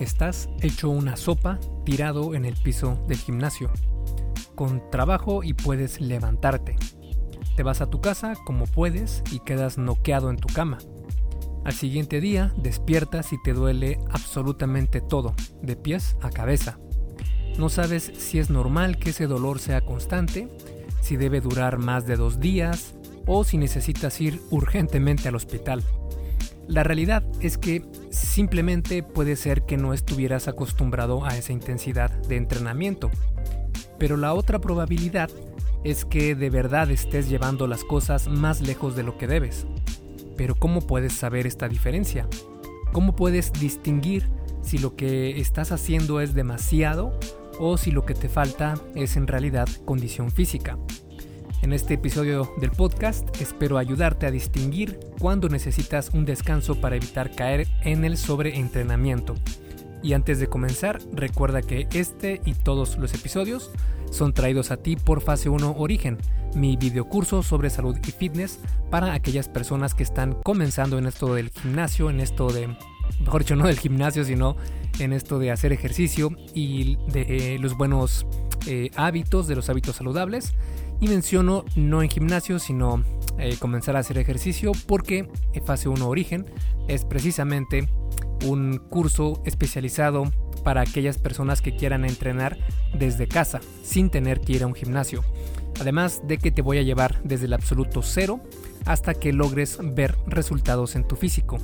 Estás hecho una sopa tirado en el piso del gimnasio, con trabajo y puedes levantarte. Te vas a tu casa como puedes y quedas noqueado en tu cama. Al siguiente día despiertas y te duele absolutamente todo, de pies a cabeza. No sabes si es normal que ese dolor sea constante, si debe durar más de dos días o si necesitas ir urgentemente al hospital. La realidad es que simplemente puede ser que no estuvieras acostumbrado a esa intensidad de entrenamiento. Pero la otra probabilidad es que de verdad estés llevando las cosas más lejos de lo que debes. Pero ¿cómo puedes saber esta diferencia? ¿Cómo puedes distinguir si lo que estás haciendo es demasiado o si lo que te falta es en realidad condición física? En este episodio del podcast espero ayudarte a distinguir cuándo necesitas un descanso para evitar caer en el sobreentrenamiento. Y antes de comenzar, recuerda que este y todos los episodios son traídos a ti por Fase 1 Origen, mi videocurso sobre salud y fitness para aquellas personas que están comenzando en esto del gimnasio, en esto de, mejor dicho, no del gimnasio, sino en esto de hacer ejercicio y de los buenos eh, hábitos, de los hábitos saludables. Y menciono no en gimnasio, sino eh, comenzar a hacer ejercicio porque Fase 1 Origen es precisamente un curso especializado para aquellas personas que quieran entrenar desde casa, sin tener que ir a un gimnasio. Además de que te voy a llevar desde el absoluto cero hasta que logres ver resultados en tu físico.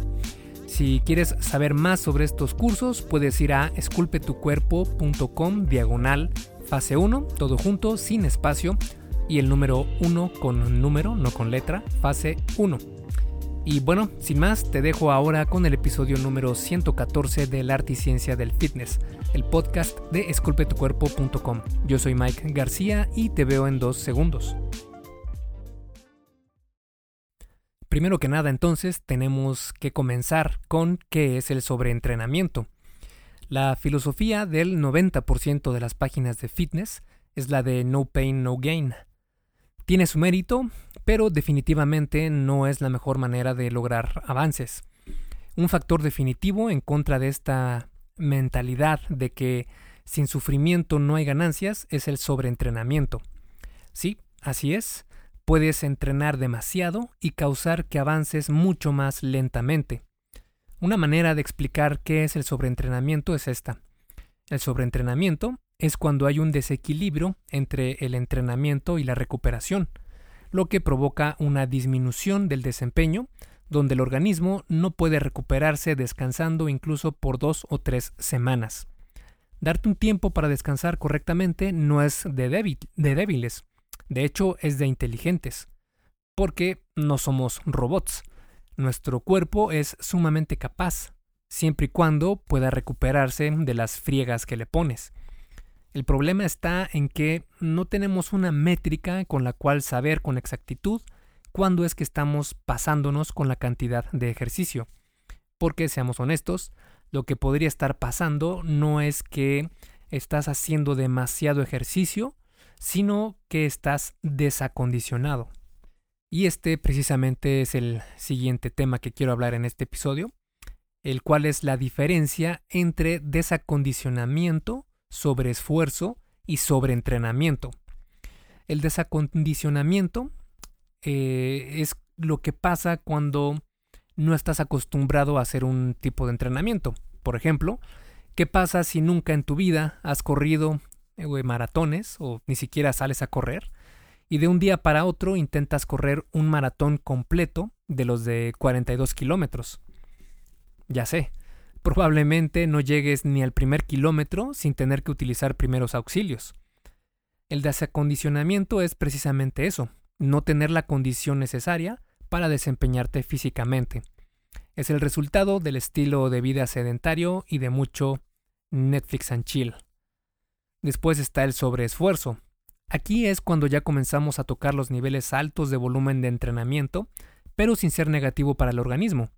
Si quieres saber más sobre estos cursos, puedes ir a esculpetucuerpo.com diagonal fase 1, todo junto, sin espacio, y el número 1 con número, no con letra, fase 1. Y bueno, sin más, te dejo ahora con el episodio número 114 del Arte y Ciencia del Fitness, el podcast de esculpetucuerpo.com. Yo soy Mike García y te veo en dos segundos. Primero que nada, entonces, tenemos que comenzar con qué es el sobreentrenamiento. La filosofía del 90% de las páginas de fitness es la de no pain, no gain. Tiene su mérito, pero definitivamente no es la mejor manera de lograr avances. Un factor definitivo en contra de esta mentalidad de que sin sufrimiento no hay ganancias es el sobreentrenamiento. Sí, así es, puedes entrenar demasiado y causar que avances mucho más lentamente. Una manera de explicar qué es el sobreentrenamiento es esta. El sobreentrenamiento es cuando hay un desequilibrio entre el entrenamiento y la recuperación, lo que provoca una disminución del desempeño, donde el organismo no puede recuperarse descansando incluso por dos o tres semanas. Darte un tiempo para descansar correctamente no es de, de débiles, de hecho es de inteligentes, porque no somos robots. Nuestro cuerpo es sumamente capaz, siempre y cuando pueda recuperarse de las friegas que le pones. El problema está en que no tenemos una métrica con la cual saber con exactitud cuándo es que estamos pasándonos con la cantidad de ejercicio. Porque, seamos honestos, lo que podría estar pasando no es que estás haciendo demasiado ejercicio, sino que estás desacondicionado. Y este precisamente es el siguiente tema que quiero hablar en este episodio, el cual es la diferencia entre desacondicionamiento sobreesfuerzo y sobreentrenamiento. El desacondicionamiento eh, es lo que pasa cuando no estás acostumbrado a hacer un tipo de entrenamiento. Por ejemplo, ¿qué pasa si nunca en tu vida has corrido eh, maratones o ni siquiera sales a correr? Y de un día para otro intentas correr un maratón completo de los de 42 kilómetros. Ya sé, probablemente no llegues ni al primer kilómetro sin tener que utilizar primeros auxilios. El desacondicionamiento es precisamente eso, no tener la condición necesaria para desempeñarte físicamente. Es el resultado del estilo de vida sedentario y de mucho Netflix and chill. Después está el sobreesfuerzo. Aquí es cuando ya comenzamos a tocar los niveles altos de volumen de entrenamiento, pero sin ser negativo para el organismo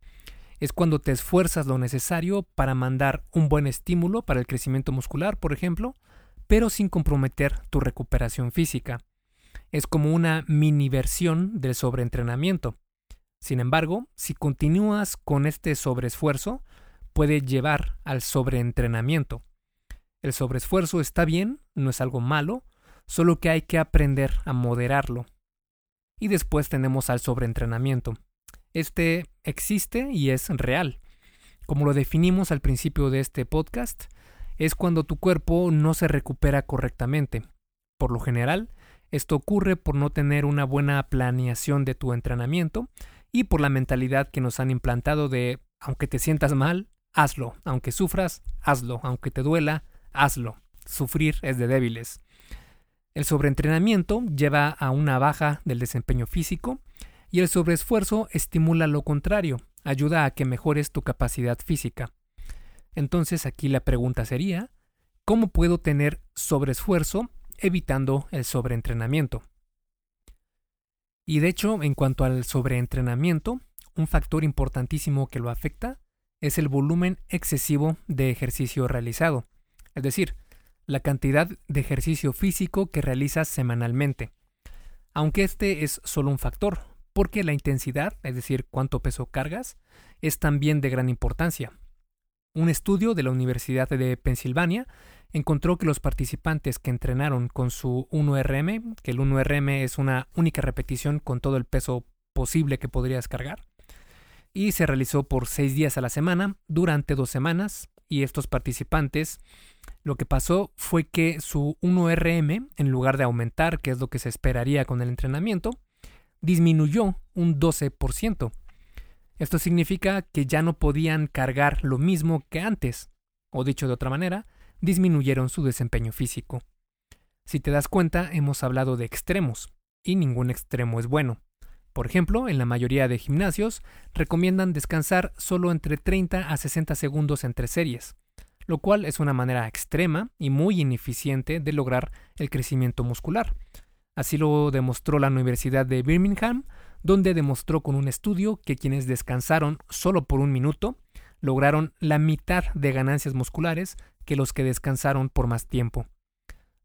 es cuando te esfuerzas lo necesario para mandar un buen estímulo para el crecimiento muscular, por ejemplo, pero sin comprometer tu recuperación física. Es como una mini versión del sobreentrenamiento. Sin embargo, si continúas con este sobreesfuerzo, puede llevar al sobreentrenamiento. El sobreesfuerzo está bien, no es algo malo, solo que hay que aprender a moderarlo. Y después tenemos al sobreentrenamiento. Este existe y es real. Como lo definimos al principio de este podcast, es cuando tu cuerpo no se recupera correctamente. Por lo general, esto ocurre por no tener una buena planeación de tu entrenamiento y por la mentalidad que nos han implantado de aunque te sientas mal, hazlo, aunque sufras, hazlo, aunque te duela, hazlo. Sufrir es de débiles. El sobreentrenamiento lleva a una baja del desempeño físico y el sobreesfuerzo estimula lo contrario, ayuda a que mejores tu capacidad física. Entonces aquí la pregunta sería, ¿cómo puedo tener sobreesfuerzo evitando el sobreentrenamiento? Y de hecho, en cuanto al sobreentrenamiento, un factor importantísimo que lo afecta es el volumen excesivo de ejercicio realizado, es decir, la cantidad de ejercicio físico que realizas semanalmente. Aunque este es solo un factor, porque la intensidad, es decir, cuánto peso cargas, es también de gran importancia. Un estudio de la Universidad de Pensilvania encontró que los participantes que entrenaron con su 1RM, que el 1RM es una única repetición con todo el peso posible que podrías cargar, y se realizó por seis días a la semana durante dos semanas, y estos participantes lo que pasó fue que su 1RM, en lugar de aumentar, que es lo que se esperaría con el entrenamiento, disminuyó un 12%. Esto significa que ya no podían cargar lo mismo que antes, o dicho de otra manera, disminuyeron su desempeño físico. Si te das cuenta, hemos hablado de extremos, y ningún extremo es bueno. Por ejemplo, en la mayoría de gimnasios recomiendan descansar solo entre 30 a 60 segundos entre series, lo cual es una manera extrema y muy ineficiente de lograr el crecimiento muscular. Así lo demostró la Universidad de Birmingham, donde demostró con un estudio que quienes descansaron solo por un minuto lograron la mitad de ganancias musculares que los que descansaron por más tiempo.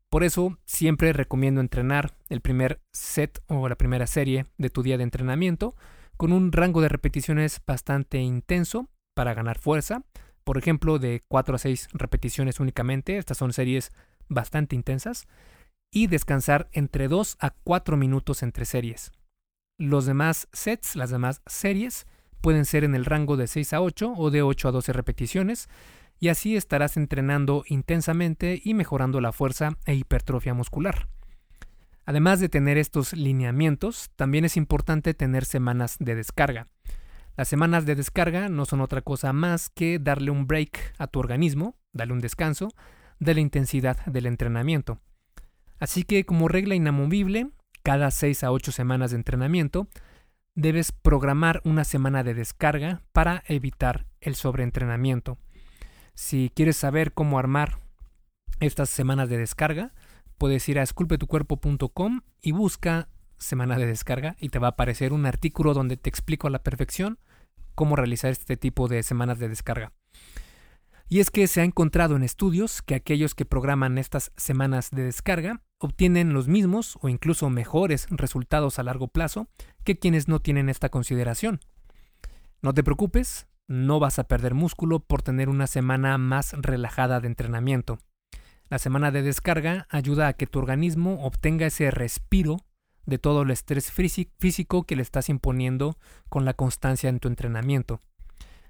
Por eso siempre recomiendo entrenar el primer set o la primera serie de tu día de entrenamiento con un rango de repeticiones bastante intenso para ganar fuerza, por ejemplo de 4 a 6 repeticiones únicamente, estas son series bastante intensas, y descansar entre 2 a 4 minutos entre series. Los demás sets, las demás series, pueden ser en el rango de 6 a 8 o de 8 a 12 repeticiones, y así estarás entrenando intensamente y mejorando la fuerza e hipertrofia muscular. Además de tener estos lineamientos, también es importante tener semanas de descarga. Las semanas de descarga no son otra cosa más que darle un break a tu organismo, darle un descanso de la intensidad del entrenamiento. Así que como regla inamovible, cada 6 a 8 semanas de entrenamiento, debes programar una semana de descarga para evitar el sobreentrenamiento. Si quieres saber cómo armar estas semanas de descarga, puedes ir a esculpetucuerpo.com y busca semana de descarga y te va a aparecer un artículo donde te explico a la perfección cómo realizar este tipo de semanas de descarga. Y es que se ha encontrado en estudios que aquellos que programan estas semanas de descarga obtienen los mismos o incluso mejores resultados a largo plazo que quienes no tienen esta consideración. No te preocupes, no vas a perder músculo por tener una semana más relajada de entrenamiento. La semana de descarga ayuda a que tu organismo obtenga ese respiro de todo el estrés físico que le estás imponiendo con la constancia en tu entrenamiento.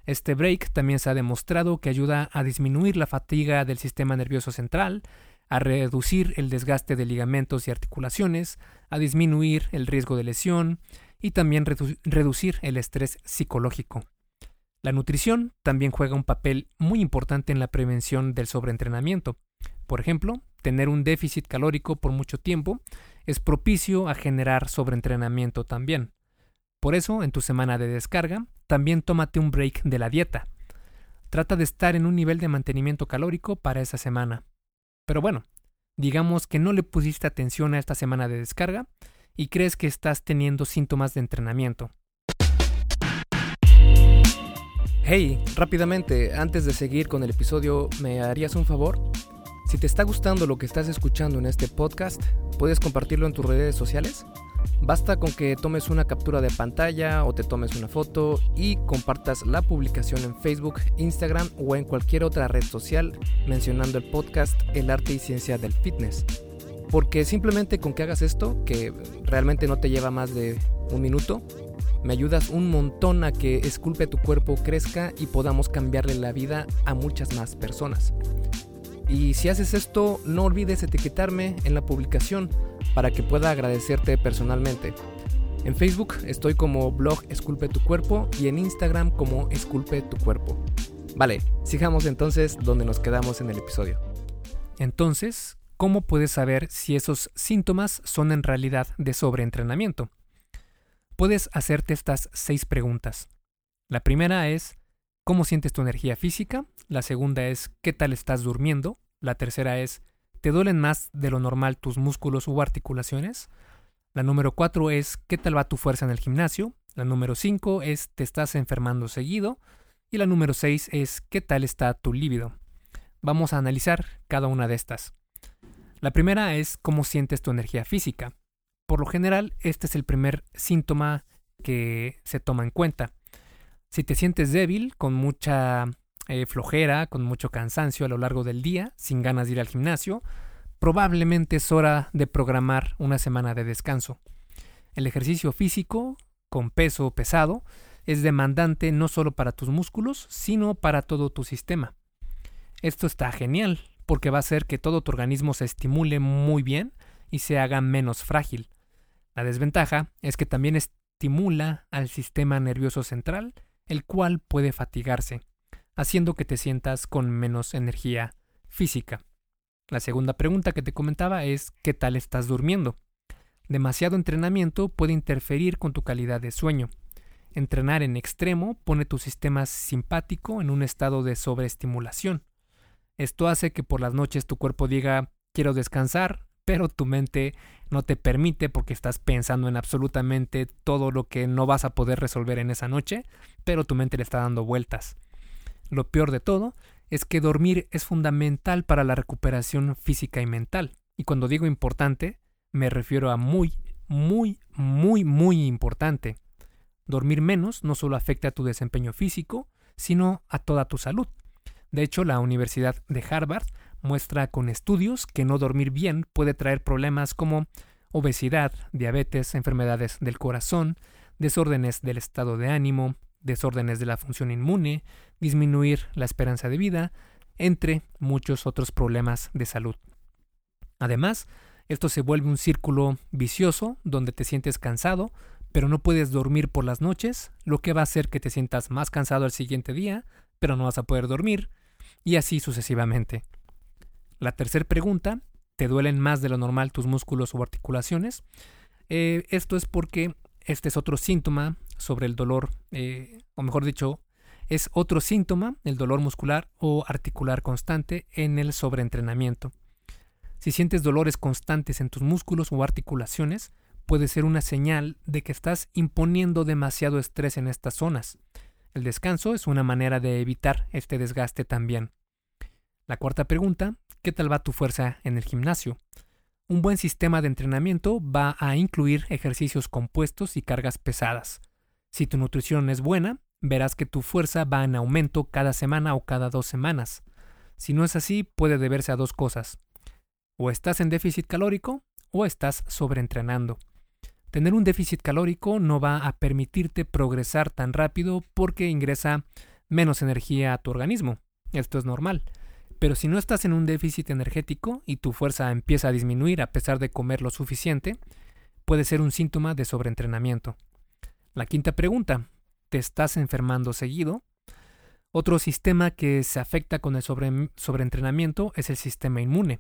Este break también se ha demostrado que ayuda a disminuir la fatiga del sistema nervioso central, a reducir el desgaste de ligamentos y articulaciones, a disminuir el riesgo de lesión y también reducir el estrés psicológico. La nutrición también juega un papel muy importante en la prevención del sobreentrenamiento. Por ejemplo, tener un déficit calórico por mucho tiempo es propicio a generar sobreentrenamiento también. Por eso, en tu semana de descarga, también tómate un break de la dieta. Trata de estar en un nivel de mantenimiento calórico para esa semana. Pero bueno, digamos que no le pusiste atención a esta semana de descarga y crees que estás teniendo síntomas de entrenamiento. Hey, rápidamente, antes de seguir con el episodio, ¿me harías un favor? Si te está gustando lo que estás escuchando en este podcast, ¿puedes compartirlo en tus redes sociales? Basta con que tomes una captura de pantalla o te tomes una foto y compartas la publicación en Facebook, Instagram o en cualquier otra red social mencionando el podcast El arte y ciencia del fitness. Porque simplemente con que hagas esto, que realmente no te lleva más de un minuto, me ayudas un montón a que Esculpe tu cuerpo crezca y podamos cambiarle la vida a muchas más personas. Y si haces esto, no olvides etiquetarme en la publicación para que pueda agradecerte personalmente. En Facebook estoy como blog Esculpe tu cuerpo y en Instagram como Esculpe tu cuerpo. Vale, sigamos entonces donde nos quedamos en el episodio. Entonces, ¿cómo puedes saber si esos síntomas son en realidad de sobreentrenamiento? Puedes hacerte estas seis preguntas. La primera es, ¿cómo sientes tu energía física? La segunda es, ¿qué tal estás durmiendo? La tercera es, ¿te duelen más de lo normal tus músculos u articulaciones? La número cuatro es, ¿qué tal va tu fuerza en el gimnasio? La número cinco es, ¿te estás enfermando seguido? Y la número seis es, ¿qué tal está tu líbido? Vamos a analizar cada una de estas. La primera es cómo sientes tu energía física. Por lo general, este es el primer síntoma que se toma en cuenta. Si te sientes débil, con mucha eh, flojera, con mucho cansancio a lo largo del día, sin ganas de ir al gimnasio, probablemente es hora de programar una semana de descanso. El ejercicio físico, con peso pesado, es demandante no solo para tus músculos, sino para todo tu sistema. Esto está genial, porque va a hacer que todo tu organismo se estimule muy bien y se haga menos frágil. La desventaja es que también estimula al sistema nervioso central, el cual puede fatigarse, haciendo que te sientas con menos energía física. La segunda pregunta que te comentaba es ¿qué tal estás durmiendo? Demasiado entrenamiento puede interferir con tu calidad de sueño. Entrenar en extremo pone tu sistema simpático en un estado de sobreestimulación. Esto hace que por las noches tu cuerpo diga quiero descansar, pero tu mente no te permite porque estás pensando en absolutamente todo lo que no vas a poder resolver en esa noche, pero tu mente le está dando vueltas. Lo peor de todo es que dormir es fundamental para la recuperación física y mental. Y cuando digo importante, me refiero a muy, muy, muy, muy importante. Dormir menos no solo afecta a tu desempeño físico, sino a toda tu salud. De hecho, la Universidad de Harvard muestra con estudios que no dormir bien puede traer problemas como obesidad, diabetes, enfermedades del corazón, desórdenes del estado de ánimo, desórdenes de la función inmune, disminuir la esperanza de vida, entre muchos otros problemas de salud. Además, esto se vuelve un círculo vicioso donde te sientes cansado, pero no puedes dormir por las noches, lo que va a hacer que te sientas más cansado el siguiente día, pero no vas a poder dormir, y así sucesivamente. La tercera pregunta, ¿te duelen más de lo normal tus músculos o articulaciones? Eh, esto es porque este es otro síntoma sobre el dolor, eh, o mejor dicho, es otro síntoma, el dolor muscular o articular constante en el sobreentrenamiento. Si sientes dolores constantes en tus músculos o articulaciones, puede ser una señal de que estás imponiendo demasiado estrés en estas zonas. El descanso es una manera de evitar este desgaste también. La cuarta pregunta ¿Qué tal va tu fuerza en el gimnasio? Un buen sistema de entrenamiento va a incluir ejercicios compuestos y cargas pesadas. Si tu nutrición es buena, verás que tu fuerza va en aumento cada semana o cada dos semanas. Si no es así, puede deberse a dos cosas. O estás en déficit calórico o estás sobreentrenando. Tener un déficit calórico no va a permitirte progresar tan rápido porque ingresa menos energía a tu organismo. Esto es normal. Pero si no estás en un déficit energético y tu fuerza empieza a disminuir a pesar de comer lo suficiente, puede ser un síntoma de sobreentrenamiento. La quinta pregunta, ¿te estás enfermando seguido? Otro sistema que se afecta con el sobreentrenamiento es el sistema inmune.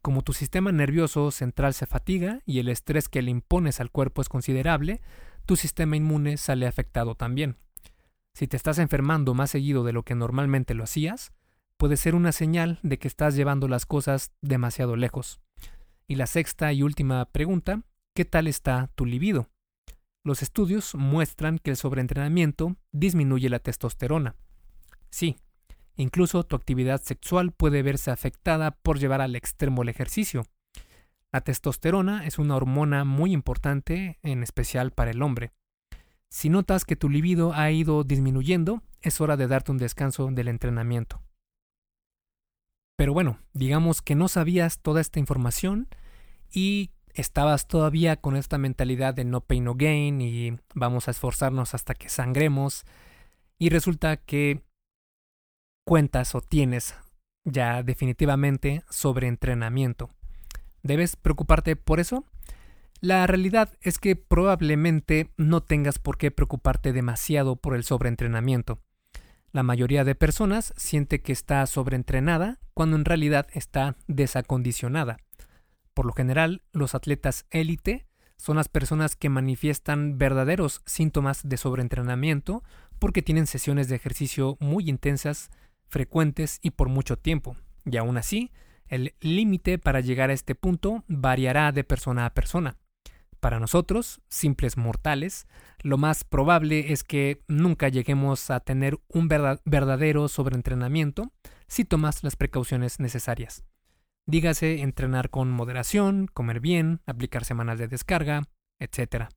Como tu sistema nervioso central se fatiga y el estrés que le impones al cuerpo es considerable, tu sistema inmune sale afectado también. Si te estás enfermando más seguido de lo que normalmente lo hacías, puede ser una señal de que estás llevando las cosas demasiado lejos. Y la sexta y última pregunta, ¿qué tal está tu libido? Los estudios muestran que el sobreentrenamiento disminuye la testosterona. Sí, incluso tu actividad sexual puede verse afectada por llevar al extremo el ejercicio. La testosterona es una hormona muy importante, en especial para el hombre. Si notas que tu libido ha ido disminuyendo, es hora de darte un descanso del entrenamiento. Pero bueno, digamos que no sabías toda esta información y estabas todavía con esta mentalidad de no pain no gain y vamos a esforzarnos hasta que sangremos y resulta que cuentas o tienes ya definitivamente sobre entrenamiento. ¿Debes preocuparte por eso? La realidad es que probablemente no tengas por qué preocuparte demasiado por el sobreentrenamiento. La mayoría de personas siente que está sobreentrenada cuando en realidad está desacondicionada. Por lo general, los atletas élite son las personas que manifiestan verdaderos síntomas de sobreentrenamiento porque tienen sesiones de ejercicio muy intensas, frecuentes y por mucho tiempo. Y aún así, el límite para llegar a este punto variará de persona a persona. Para nosotros, simples mortales, lo más probable es que nunca lleguemos a tener un verdadero sobreentrenamiento si tomas las precauciones necesarias. Dígase entrenar con moderación, comer bien, aplicar semanas de descarga, etc.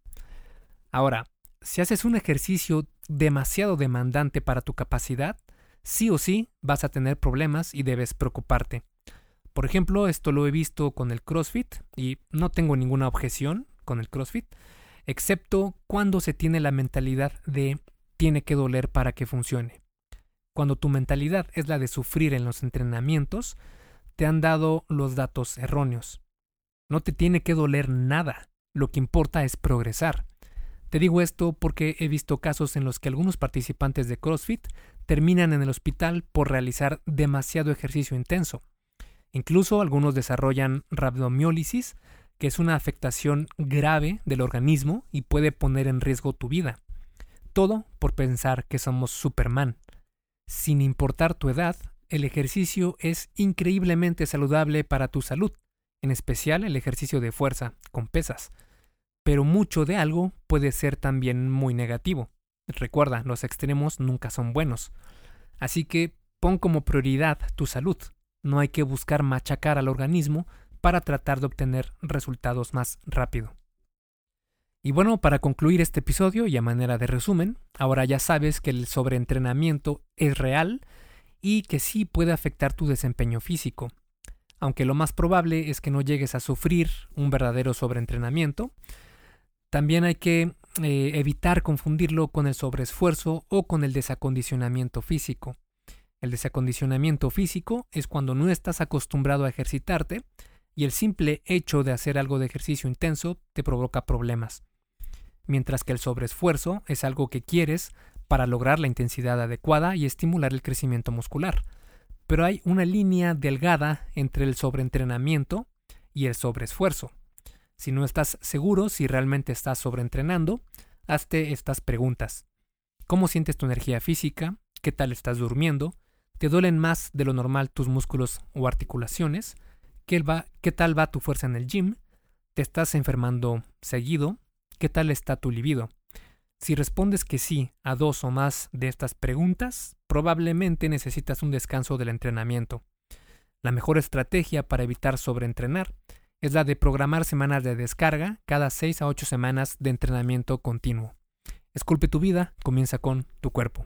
Ahora, si haces un ejercicio demasiado demandante para tu capacidad, sí o sí vas a tener problemas y debes preocuparte. Por ejemplo, esto lo he visto con el CrossFit y no tengo ninguna objeción con el CrossFit, excepto cuando se tiene la mentalidad de tiene que doler para que funcione. Cuando tu mentalidad es la de sufrir en los entrenamientos, te han dado los datos erróneos. No te tiene que doler nada, lo que importa es progresar. Te digo esto porque he visto casos en los que algunos participantes de CrossFit terminan en el hospital por realizar demasiado ejercicio intenso. Incluso algunos desarrollan rabdomiólisis, que es una afectación grave del organismo y puede poner en riesgo tu vida. Todo por pensar que somos Superman. Sin importar tu edad, el ejercicio es increíblemente saludable para tu salud, en especial el ejercicio de fuerza, con pesas pero mucho de algo puede ser también muy negativo. Recuerda, los extremos nunca son buenos. Así que pon como prioridad tu salud. No hay que buscar machacar al organismo para tratar de obtener resultados más rápido. Y bueno, para concluir este episodio y a manera de resumen, ahora ya sabes que el sobreentrenamiento es real y que sí puede afectar tu desempeño físico. Aunque lo más probable es que no llegues a sufrir un verdadero sobreentrenamiento, también hay que eh, evitar confundirlo con el sobreesfuerzo o con el desacondicionamiento físico. El desacondicionamiento físico es cuando no estás acostumbrado a ejercitarte y el simple hecho de hacer algo de ejercicio intenso te provoca problemas. Mientras que el sobreesfuerzo es algo que quieres para lograr la intensidad adecuada y estimular el crecimiento muscular. Pero hay una línea delgada entre el sobreentrenamiento y el sobreesfuerzo. Si no estás seguro si realmente estás sobreentrenando, hazte estas preguntas. ¿Cómo sientes tu energía física? ¿Qué tal estás durmiendo? ¿Te duelen más de lo normal tus músculos o articulaciones? ¿Qué, ¿Qué tal va tu fuerza en el gym? ¿Te estás enfermando seguido? ¿Qué tal está tu libido? Si respondes que sí a dos o más de estas preguntas, probablemente necesitas un descanso del entrenamiento. La mejor estrategia para evitar sobreentrenar es la de programar semanas de descarga cada 6 a 8 semanas de entrenamiento continuo. Esculpe tu vida, comienza con tu cuerpo.